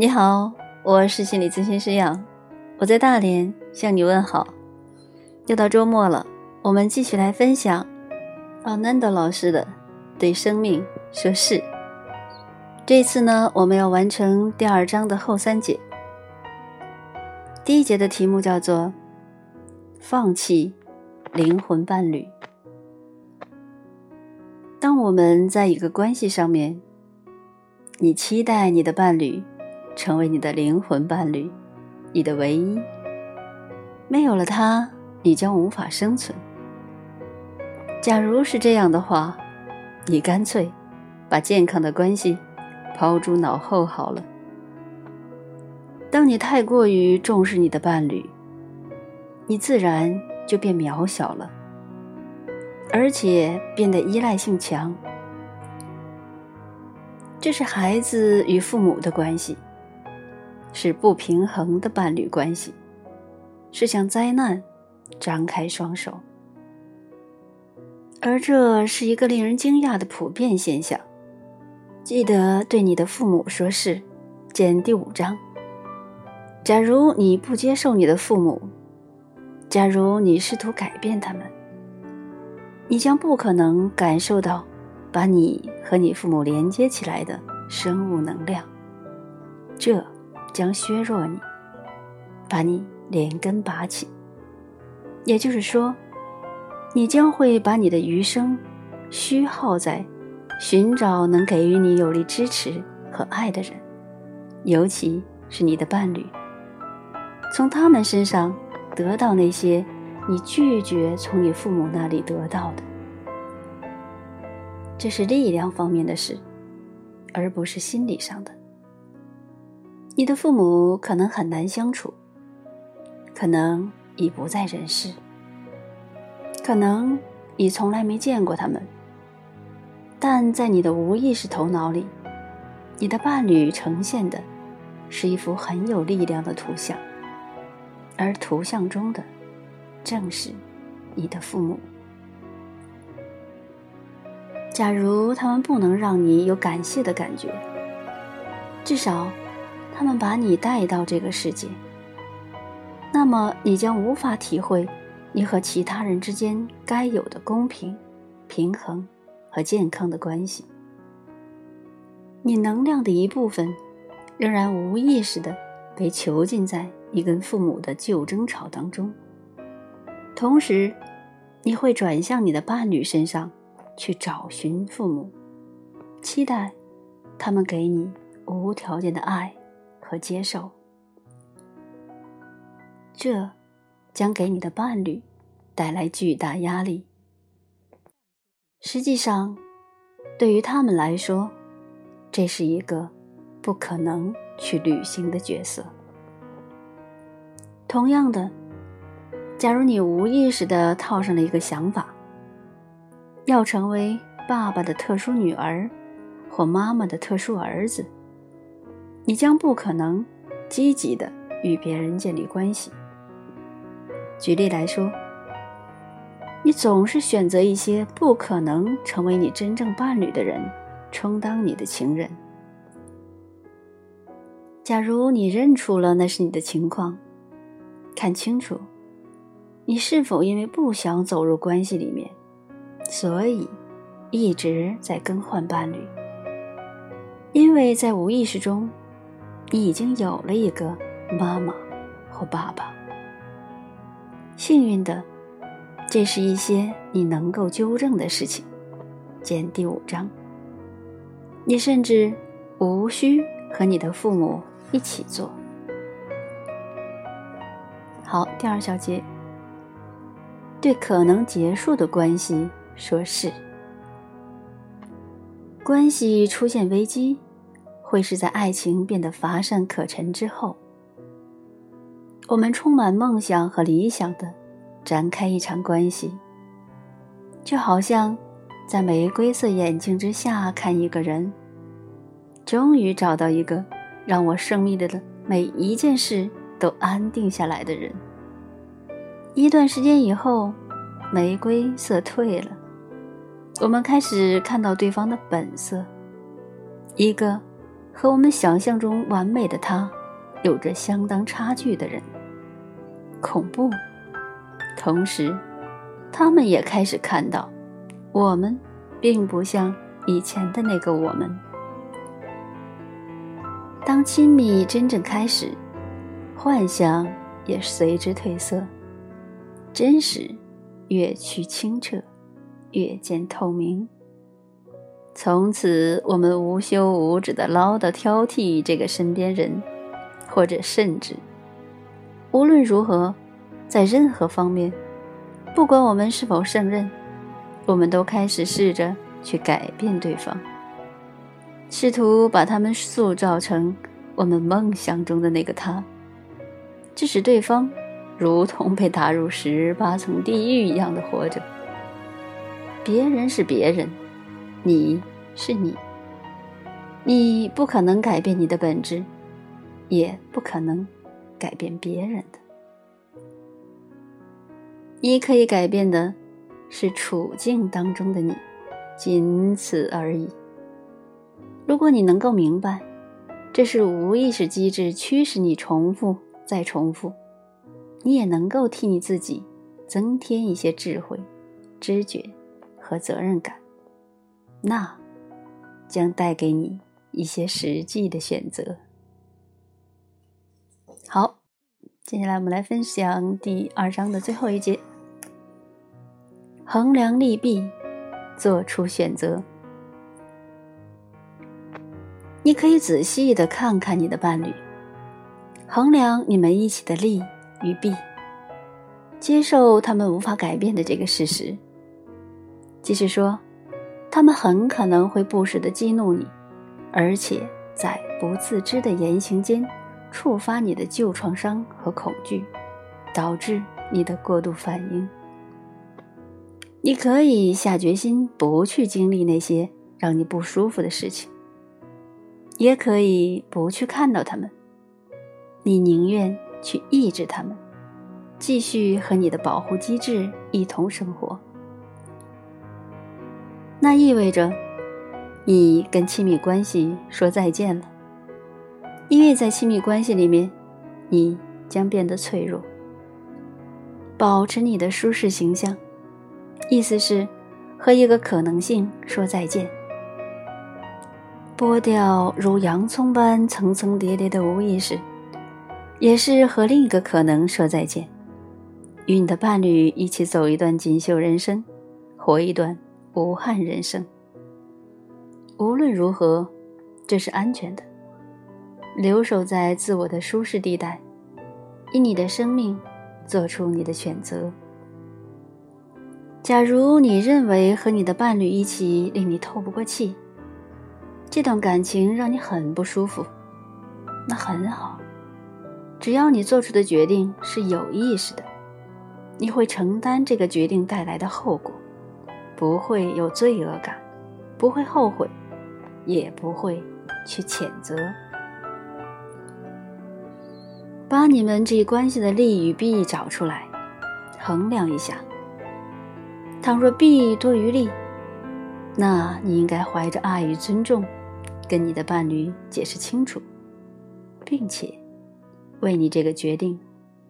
你好，我是心理咨询师杨，我在大连向你问好。又到周末了，我们继续来分享奥南德老师的《对生命说是》。这次呢，我们要完成第二章的后三节。第一节的题目叫做“放弃灵魂伴侣”。当我们在一个关系上面，你期待你的伴侣。成为你的灵魂伴侣，你的唯一。没有了他，你将无法生存。假如是这样的话，你干脆把健康的关系抛诸脑后好了。当你太过于重视你的伴侣，你自然就变渺小了，而且变得依赖性强。这是孩子与父母的关系。是不平衡的伴侣关系，是向灾难张开双手，而这是一个令人惊讶的普遍现象。记得对你的父母说“是”，见第五章。假如你不接受你的父母，假如你试图改变他们，你将不可能感受到把你和你父母连接起来的生物能量。这。将削弱你，把你连根拔起。也就是说，你将会把你的余生虚耗在寻找能给予你有力支持和爱的人，尤其是你的伴侣，从他们身上得到那些你拒绝从你父母那里得到的。这是力量方面的事，而不是心理上的。你的父母可能很难相处，可能已不在人世，可能已从来没见过他们。但在你的无意识头脑里，你的伴侣呈现的是一幅很有力量的图像，而图像中的正是你的父母。假如他们不能让你有感谢的感觉，至少。他们把你带到这个世界，那么你将无法体会你和其他人之间该有的公平、平衡和健康的关系。你能量的一部分仍然无意识的被囚禁在你跟父母的旧争吵当中，同时你会转向你的伴侣身上去找寻父母，期待他们给你无条件的爱。和接受，这将给你的伴侣带来巨大压力。实际上，对于他们来说，这是一个不可能去履行的角色。同样的，假如你无意识的套上了一个想法，要成为爸爸的特殊女儿或妈妈的特殊儿子。你将不可能积极的与别人建立关系。举例来说，你总是选择一些不可能成为你真正伴侣的人充当你的情人。假如你认出了那是你的情况，看清楚，你是否因为不想走入关系里面，所以一直在更换伴侣？因为在无意识中。你已经有了一个妈妈或爸爸。幸运的，这是一些你能够纠正的事情。见第五章。你甚至无需和你的父母一起做。好，第二小节。对可能结束的关系说是。关系出现危机。会是在爱情变得乏善可陈之后，我们充满梦想和理想的展开一场关系，就好像在玫瑰色眼镜之下看一个人，终于找到一个让我生命的每一件事都安定下来的人。一段时间以后，玫瑰色退了，我们开始看到对方的本色，一个。和我们想象中完美的他有着相当差距的人。恐怖。同时，他们也开始看到，我们并不像以前的那个我们。当亲密真正开始，幻想也随之褪色，真实越趋清澈，越见透明。从此，我们无休无止的唠叨挑剔这个身边人，或者甚至，无论如何，在任何方面，不管我们是否胜任，我们都开始试着去改变对方，试图把他们塑造成我们梦想中的那个他，致使对方如同被打入十八层地狱一样的活着。别人是别人。你是你，你不可能改变你的本质，也不可能改变别人的。你可以改变的是处境当中的你，仅此而已。如果你能够明白，这是无意识机制驱使你重复再重复，你也能够替你自己增添一些智慧、知觉和责任感。那将带给你一些实际的选择。好，接下来我们来分享第二章的最后一节：衡量利弊，做出选择。你可以仔细的看看你的伴侣，衡量你们一起的利与弊，接受他们无法改变的这个事实，即是说。他们很可能会不时的激怒你，而且在不自知的言行间触发你的旧创伤和恐惧，导致你的过度反应。你可以下决心不去经历那些让你不舒服的事情，也可以不去看到他们。你宁愿去抑制他们，继续和你的保护机制一同生活。那意味着，你跟亲密关系说再见了，因为在亲密关系里面，你将变得脆弱。保持你的舒适形象，意思是和一个可能性说再见，剥掉如洋葱般层层叠叠的无意识，也是和另一个可能说再见，与你的伴侣一起走一段锦绣人生，活一段。无憾人生。无论如何，这是安全的。留守在自我的舒适地带，以你的生命做出你的选择。假如你认为和你的伴侣一起令你透不过气，这段感情让你很不舒服，那很好。只要你做出的决定是有意识的，你会承担这个决定带来的后果。不会有罪恶感，不会后悔，也不会去谴责。把你们这一关系的利与弊找出来，衡量一下。倘若弊多于利，那你应该怀着爱与尊重，跟你的伴侣解释清楚，并且为你这个决定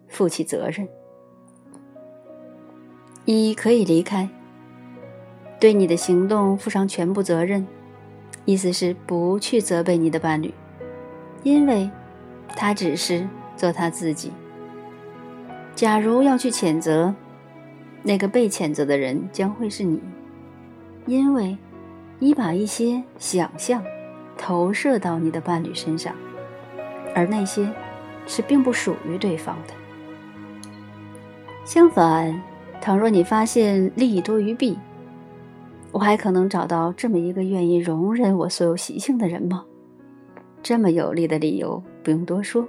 负起责任。你可以离开。对你的行动负上全部责任，意思是不去责备你的伴侣，因为他只是做他自己。假如要去谴责，那个被谴责的人将会是你，因为你把一些想象投射到你的伴侣身上，而那些是并不属于对方的。相反，倘若你发现利益多于弊，我还可能找到这么一个愿意容忍我所有习性的人吗？这么有力的理由不用多说，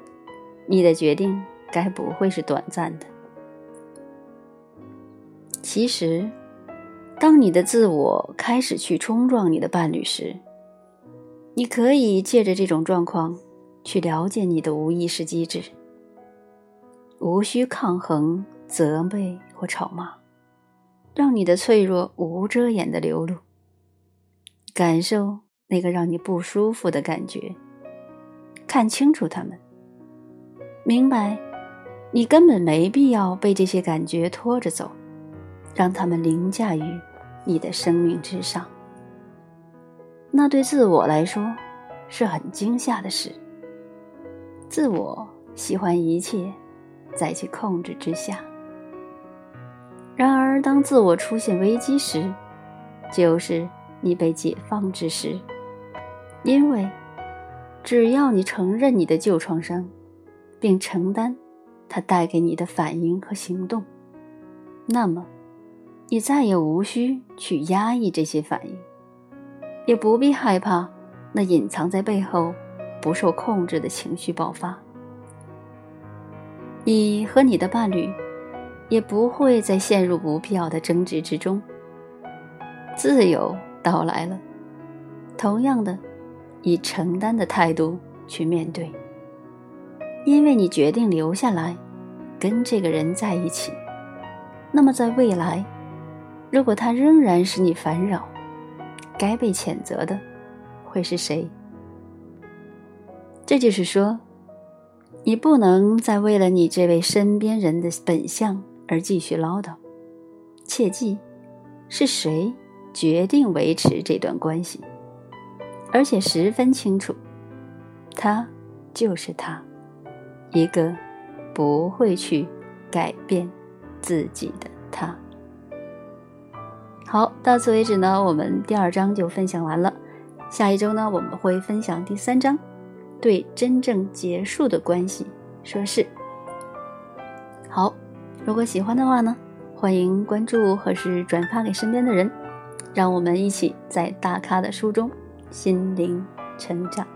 你的决定该不会是短暂的。其实，当你的自我开始去冲撞你的伴侣时，你可以借着这种状况去了解你的无意识机制，无需抗衡、责备或吵骂。让你的脆弱无遮掩的流露，感受那个让你不舒服的感觉，看清楚他们，明白你根本没必要被这些感觉拖着走，让他们凌驾于你的生命之上。那对自我来说是很惊吓的事。自我喜欢一切在其控制之下。然而，当自我出现危机时，就是你被解放之时。因为，只要你承认你的旧创伤，并承担它带给你的反应和行动，那么，你再也无需去压抑这些反应，也不必害怕那隐藏在背后不受控制的情绪爆发。你和你的伴侣。也不会再陷入不必要的争执之中。自由到来了，同样的，以承担的态度去面对，因为你决定留下来，跟这个人在一起。那么，在未来，如果他仍然使你烦扰，该被谴责的会是谁？这就是说，你不能再为了你这位身边人的本相。而继续唠叨，切记，是谁决定维持这段关系，而且十分清楚，他就是他，一个不会去改变自己的他。好，到此为止呢，我们第二章就分享完了。下一周呢，我们会分享第三章，对真正结束的关系说是好。如果喜欢的话呢，欢迎关注或是转发给身边的人，让我们一起在大咖的书中心灵成长。